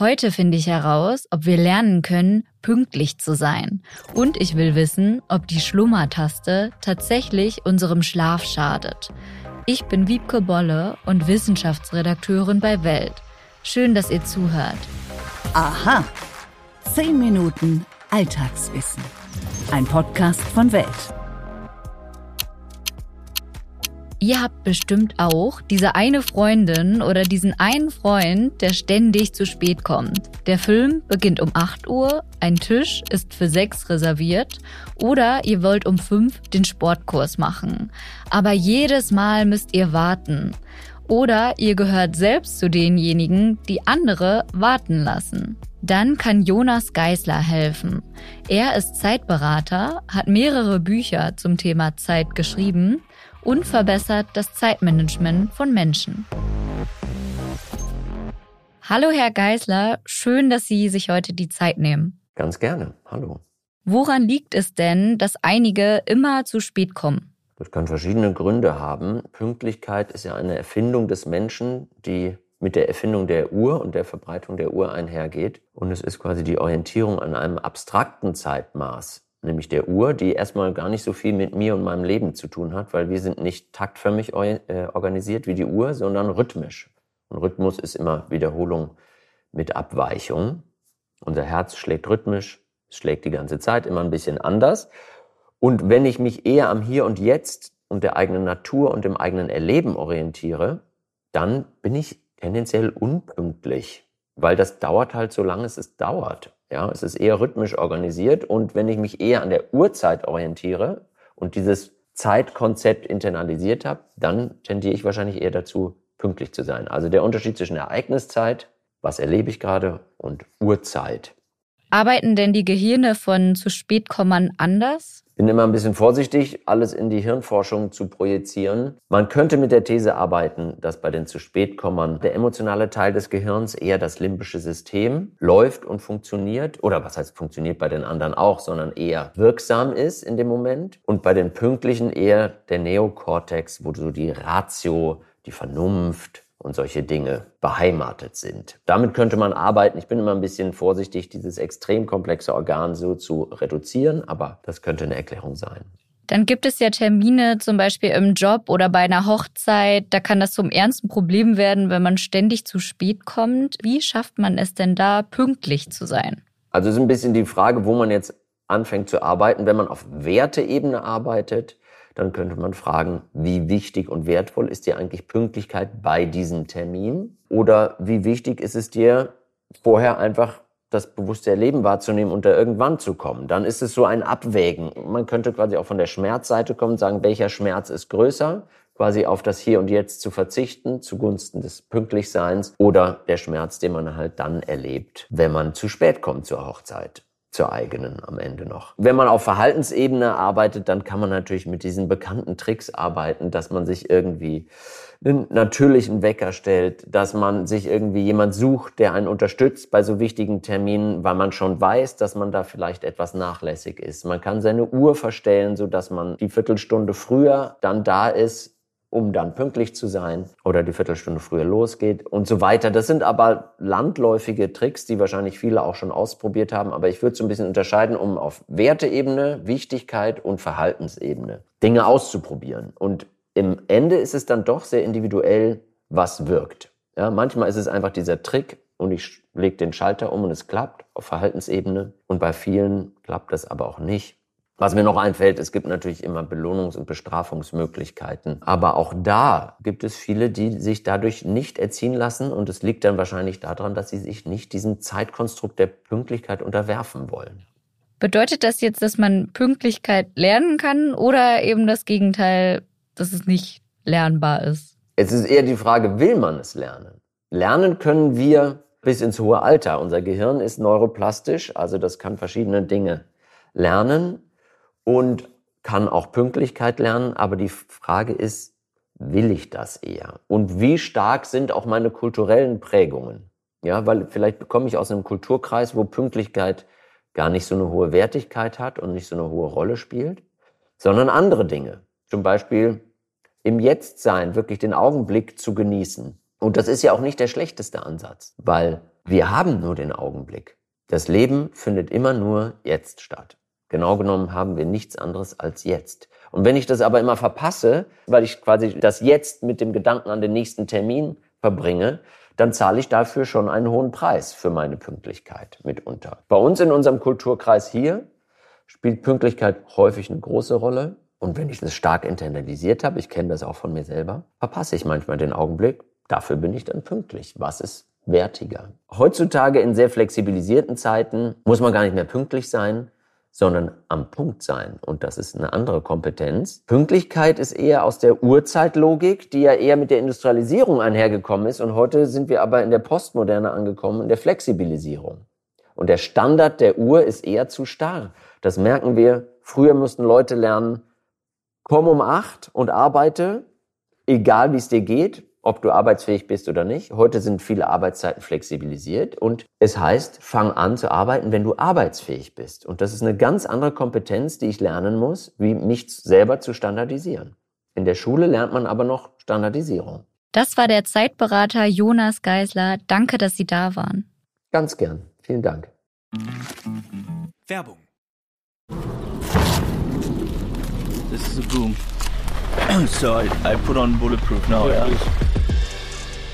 Heute finde ich heraus, ob wir lernen können, pünktlich zu sein. Und ich will wissen, ob die Schlummertaste tatsächlich unserem Schlaf schadet. Ich bin Wiebke Bolle und Wissenschaftsredakteurin bei Welt. Schön, dass ihr zuhört. Aha. Zehn Minuten Alltagswissen. Ein Podcast von Welt. Ihr habt bestimmt auch diese eine Freundin oder diesen einen Freund, der ständig zu spät kommt. Der Film beginnt um 8 Uhr, ein Tisch ist für 6 reserviert oder ihr wollt um 5 den Sportkurs machen. Aber jedes Mal müsst ihr warten. Oder ihr gehört selbst zu denjenigen, die andere warten lassen. Dann kann Jonas Geisler helfen. Er ist Zeitberater, hat mehrere Bücher zum Thema Zeit geschrieben und verbessert das Zeitmanagement von Menschen. Hallo, Herr Geisler, schön, dass Sie sich heute die Zeit nehmen. Ganz gerne. Hallo. Woran liegt es denn, dass einige immer zu spät kommen? Das kann verschiedene Gründe haben. Pünktlichkeit ist ja eine Erfindung des Menschen, die mit der Erfindung der Uhr und der Verbreitung der Uhr einhergeht. Und es ist quasi die Orientierung an einem abstrakten Zeitmaß nämlich der Uhr, die erstmal gar nicht so viel mit mir und meinem Leben zu tun hat, weil wir sind nicht taktförmig äh, organisiert wie die Uhr, sondern rhythmisch. Und Rhythmus ist immer Wiederholung mit Abweichung. Unser Herz schlägt rhythmisch, es schlägt die ganze Zeit immer ein bisschen anders. Und wenn ich mich eher am Hier und Jetzt und der eigenen Natur und dem eigenen Erleben orientiere, dann bin ich tendenziell unpünktlich, weil das dauert halt so lange es dauert. Ja, es ist eher rhythmisch organisiert und wenn ich mich eher an der Uhrzeit orientiere und dieses Zeitkonzept internalisiert habe, dann tendiere ich wahrscheinlich eher dazu, pünktlich zu sein. Also der Unterschied zwischen Ereigniszeit, was erlebe ich gerade, und Uhrzeit. Arbeiten denn die Gehirne von zu spät kommern anders? Bin immer ein bisschen vorsichtig, alles in die Hirnforschung zu projizieren. Man könnte mit der These arbeiten, dass bei den zu spät kommern der emotionale Teil des Gehirns, eher das limbische System, läuft und funktioniert, oder was heißt funktioniert bei den anderen auch, sondern eher wirksam ist in dem Moment. Und bei den Pünktlichen eher der Neokortex, wo so die Ratio, die Vernunft, und solche Dinge beheimatet sind. Damit könnte man arbeiten. Ich bin immer ein bisschen vorsichtig, dieses extrem komplexe Organ so zu reduzieren, aber das könnte eine Erklärung sein. Dann gibt es ja Termine, zum Beispiel im Job oder bei einer Hochzeit. Da kann das zum ernsten Problem werden, wenn man ständig zu spät kommt. Wie schafft man es denn da, pünktlich zu sein? Also es ist ein bisschen die Frage, wo man jetzt anfängt zu arbeiten. Wenn man auf Werteebene arbeitet, dann könnte man fragen, wie wichtig und wertvoll ist dir eigentlich Pünktlichkeit bei diesem Termin? Oder wie wichtig ist es dir, vorher einfach das bewusste Erleben wahrzunehmen und da irgendwann zu kommen? Dann ist es so ein Abwägen. Man könnte quasi auch von der Schmerzseite kommen sagen, welcher Schmerz ist größer? quasi auf das Hier und Jetzt zu verzichten zugunsten des Pünktlichseins oder der Schmerz, den man halt dann erlebt, wenn man zu spät kommt zur Hochzeit zur eigenen am Ende noch. Wenn man auf Verhaltensebene arbeitet, dann kann man natürlich mit diesen bekannten Tricks arbeiten, dass man sich irgendwie einen natürlichen Wecker stellt, dass man sich irgendwie jemand sucht, der einen unterstützt bei so wichtigen Terminen, weil man schon weiß, dass man da vielleicht etwas nachlässig ist. Man kann seine Uhr verstellen, so dass man die Viertelstunde früher dann da ist, um dann pünktlich zu sein oder die Viertelstunde früher losgeht und so weiter. Das sind aber landläufige Tricks, die wahrscheinlich viele auch schon ausprobiert haben. Aber ich würde so ein bisschen unterscheiden, um auf Werteebene, Wichtigkeit und Verhaltensebene Dinge auszuprobieren. Und im Ende ist es dann doch sehr individuell, was wirkt. Ja, manchmal ist es einfach dieser Trick und ich lege den Schalter um und es klappt auf Verhaltensebene. Und bei vielen klappt das aber auch nicht. Was mir noch einfällt, es gibt natürlich immer Belohnungs- und Bestrafungsmöglichkeiten. Aber auch da gibt es viele, die sich dadurch nicht erziehen lassen. Und es liegt dann wahrscheinlich daran, dass sie sich nicht diesem Zeitkonstrukt der Pünktlichkeit unterwerfen wollen. Bedeutet das jetzt, dass man Pünktlichkeit lernen kann oder eben das Gegenteil, dass es nicht lernbar ist? Es ist eher die Frage, will man es lernen? Lernen können wir bis ins hohe Alter. Unser Gehirn ist neuroplastisch, also das kann verschiedene Dinge lernen und kann auch Pünktlichkeit lernen, aber die Frage ist, will ich das eher? Und wie stark sind auch meine kulturellen Prägungen? Ja, weil vielleicht komme ich aus einem Kulturkreis, wo Pünktlichkeit gar nicht so eine hohe Wertigkeit hat und nicht so eine hohe Rolle spielt, sondern andere Dinge. Zum Beispiel im Jetzt sein, wirklich den Augenblick zu genießen. Und das ist ja auch nicht der schlechteste Ansatz, weil wir haben nur den Augenblick. Das Leben findet immer nur jetzt statt. Genau genommen haben wir nichts anderes als jetzt. Und wenn ich das aber immer verpasse, weil ich quasi das Jetzt mit dem Gedanken an den nächsten Termin verbringe, dann zahle ich dafür schon einen hohen Preis für meine Pünktlichkeit mitunter. Bei uns in unserem Kulturkreis hier spielt Pünktlichkeit häufig eine große Rolle. Und wenn ich das stark internalisiert habe, ich kenne das auch von mir selber, verpasse ich manchmal den Augenblick. Dafür bin ich dann pünktlich. Was ist wertiger? Heutzutage in sehr flexibilisierten Zeiten muss man gar nicht mehr pünktlich sein, sondern am Punkt sein. Und das ist eine andere Kompetenz. Pünktlichkeit ist eher aus der Urzeitlogik, die ja eher mit der Industrialisierung einhergekommen ist. Und heute sind wir aber in der Postmoderne angekommen, in der Flexibilisierung. Und der Standard der Uhr ist eher zu starr. Das merken wir. Früher mussten Leute lernen, komm um acht und arbeite, egal wie es dir geht, ob du arbeitsfähig bist oder nicht. Heute sind viele Arbeitszeiten flexibilisiert und es heißt, fang an zu arbeiten, wenn du arbeitsfähig bist. Und das ist eine ganz andere Kompetenz, die ich lernen muss, wie mich selber zu standardisieren. In der Schule lernt man aber noch Standardisierung. Das war der Zeitberater Jonas Geisler. Danke, dass Sie da waren. Ganz gern. Vielen Dank. Werbung. This is a boom. so I, I put on bulletproof now. Yeah.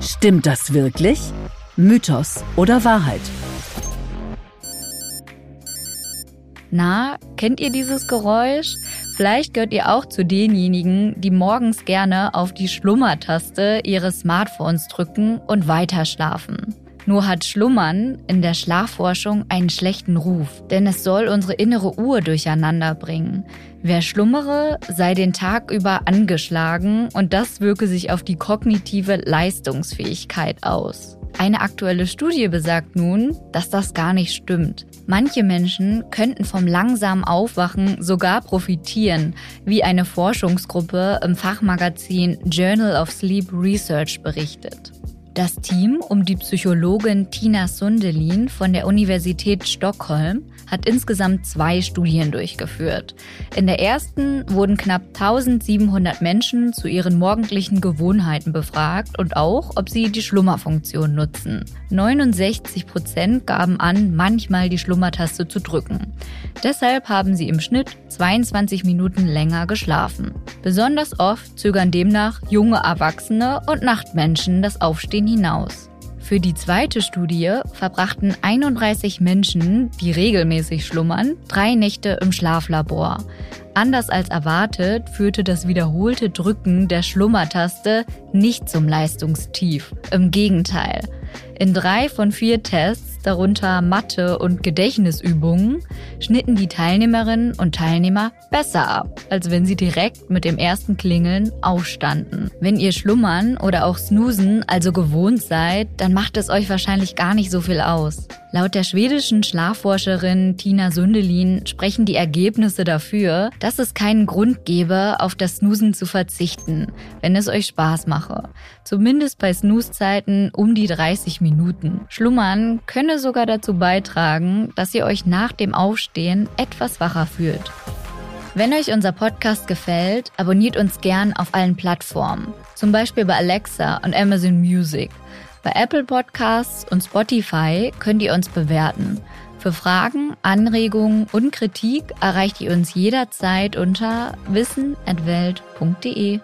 Stimmt das wirklich? Mythos oder Wahrheit? Na, kennt ihr dieses Geräusch? Vielleicht gehört ihr auch zu denjenigen, die morgens gerne auf die Schlummertaste ihres Smartphones drücken und weiterschlafen. Nur hat Schlummern in der Schlafforschung einen schlechten Ruf, denn es soll unsere innere Uhr durcheinander bringen. Wer schlummere, sei den Tag über angeschlagen und das wirke sich auf die kognitive Leistungsfähigkeit aus. Eine aktuelle Studie besagt nun, dass das gar nicht stimmt. Manche Menschen könnten vom langsamen Aufwachen sogar profitieren, wie eine Forschungsgruppe im Fachmagazin Journal of Sleep Research berichtet. Das Team um die Psychologin Tina Sundelin von der Universität Stockholm hat insgesamt zwei Studien durchgeführt. In der ersten wurden knapp 1700 Menschen zu ihren morgendlichen Gewohnheiten befragt und auch, ob sie die Schlummerfunktion nutzen. 69 Prozent gaben an, manchmal die Schlummertaste zu drücken. Deshalb haben sie im Schnitt 22 Minuten länger geschlafen. Besonders oft zögern demnach junge Erwachsene und Nachtmenschen das Aufstehen hinaus. Für die zweite Studie verbrachten 31 Menschen, die regelmäßig schlummern, drei Nächte im Schlaflabor. Anders als erwartet führte das wiederholte Drücken der Schlummertaste nicht zum Leistungstief. Im Gegenteil. In drei von vier Tests, darunter Mathe- und Gedächtnisübungen, schnitten die Teilnehmerinnen und Teilnehmer besser ab, als wenn sie direkt mit dem ersten Klingeln aufstanden. Wenn ihr Schlummern oder auch Snoosen also gewohnt seid, dann macht es euch wahrscheinlich gar nicht so viel aus. Laut der schwedischen Schlafforscherin Tina Sundelin sprechen die Ergebnisse dafür, dass es keinen Grund gäbe, auf das Snoosen zu verzichten, wenn es euch Spaß mache. Zumindest bei Snooze-Zeiten um die 30 Minuten. Schlummern könne sogar dazu beitragen, dass ihr euch nach dem Aufstehen etwas wacher fühlt. Wenn euch unser Podcast gefällt, abonniert uns gern auf allen Plattformen, zum Beispiel bei Alexa und Amazon Music. Bei Apple Podcasts und Spotify könnt ihr uns bewerten. Für Fragen, Anregungen und Kritik erreicht ihr uns jederzeit unter wissen@welt.de.